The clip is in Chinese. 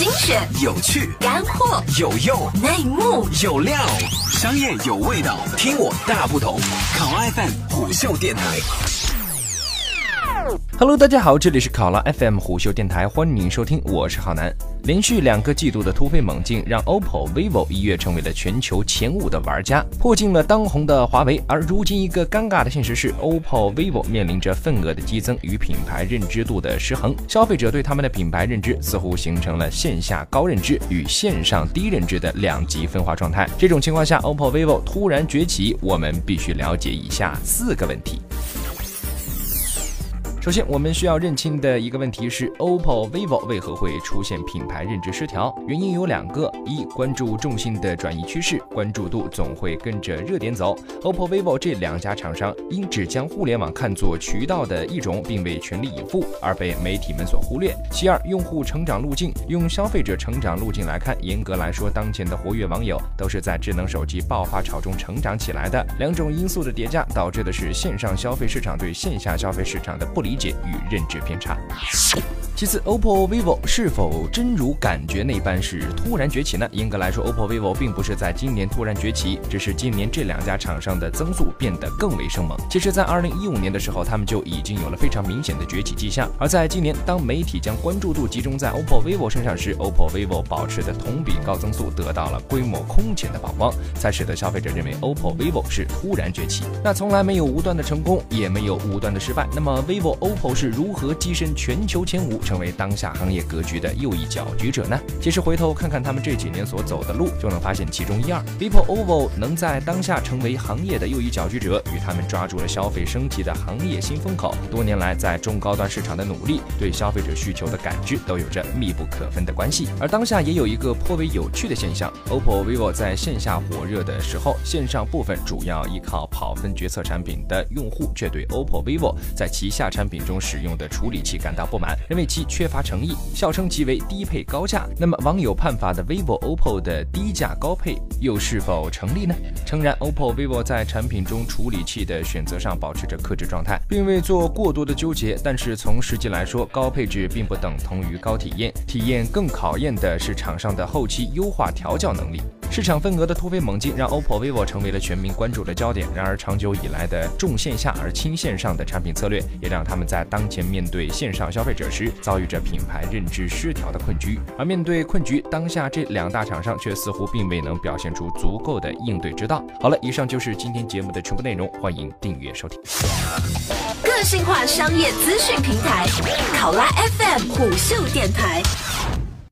精选、有趣、干货、有用、内幕、有料，商业有味道，听我大不同。考 FM 虎嗅电台。Hello，大家好，这里是考拉 FM 虎嗅电台，欢迎收听，我是浩南。连续两个季度的突飞猛进，让 OPPO、vivo 一跃成为了全球前五的玩家，迫近了当红的华为。而如今，一个尴尬的现实是，OPPO、vivo 面临着份额的激增与品牌认知度的失衡，消费者对他们的品牌认知似乎形成了线下高认知与线上低认知的两极分化状态。这种情况下，OPPO、vivo 突然崛起，我们必须了解以下四个问题。首先，我们需要认清的一个问题是，OPPO、vivo 为何会出现品牌认知失调？原因有两个：一、关注重心的转移趋势，关注度总会跟着热点走。OPPO、vivo 这两家厂商因只将互联网看作渠道的一种，并未全力以赴，而被媒体们所忽略。其二，用户成长路径，用消费者成长路径来看，严格来说，当前的活跃网友都是在智能手机爆发潮中成长起来的。两种因素的叠加，导致的是线上消费市场对线下消费市场的不理。理解与认知偏差。其次，OPPO、vivo 是否真如感觉那般是突然崛起呢？严格来说，OPPO、vivo 并不是在今年突然崛起，只是今年这两家厂商的增速变得更为生猛。其实，在2015年的时候，他们就已经有了非常明显的崛起迹象。而在今年，当媒体将关注度集中在 OPPO、vivo 身上时，OPPO、vivo 保持的同比高增速得到了规模空前的曝光，才使得消费者认为 OPPO、vivo 是突然崛起。那从来没有无端的成功，也没有无端的失败。那么，vivo、OPPO 是如何跻身全球前五？成为当下行业格局的又一搅局者呢？其实回头看看他们这几年所走的路，就能发现其中一二。vivo、OPPO 能在当下成为行业的又一搅局者，与他们抓住了消费升级的行业新风口，多年来在中高端市场的努力，对消费者需求的感知都有着密不可分的关系。而当下也有一个颇为有趣的现象：OPPO、vivo 在线下火热的时候，线上部分主要依靠跑分决策产品的用户，却对 OPPO、vivo 在旗下产品中使用的处理器感到不满，认为其。缺乏诚意，笑称其为低配高价。那么网友判罚的 vivo、OPPO 的低价高配又是否成立呢？诚然，OPPO、vivo 在产品中处理器的选择上保持着克制状态，并未做过多的纠结。但是从实际来说，高配置并不等同于高体验，体验更考验的是厂商的后期优化调教能力。市场份额的突飞猛进，让 OPPO、vivo 成为了全民关注的焦点。然而，长久以来的重线下而轻线上的产品策略，也让他们在当前面对线上消费者时，遭遇着品牌认知失调的困局。而面对困局，当下这两大厂商却似乎并未能表现出足够的应对之道。好了，以上就是今天节目的全部内容，欢迎订阅收听。个性化商业资讯平台，考拉 FM 虎嗅电台。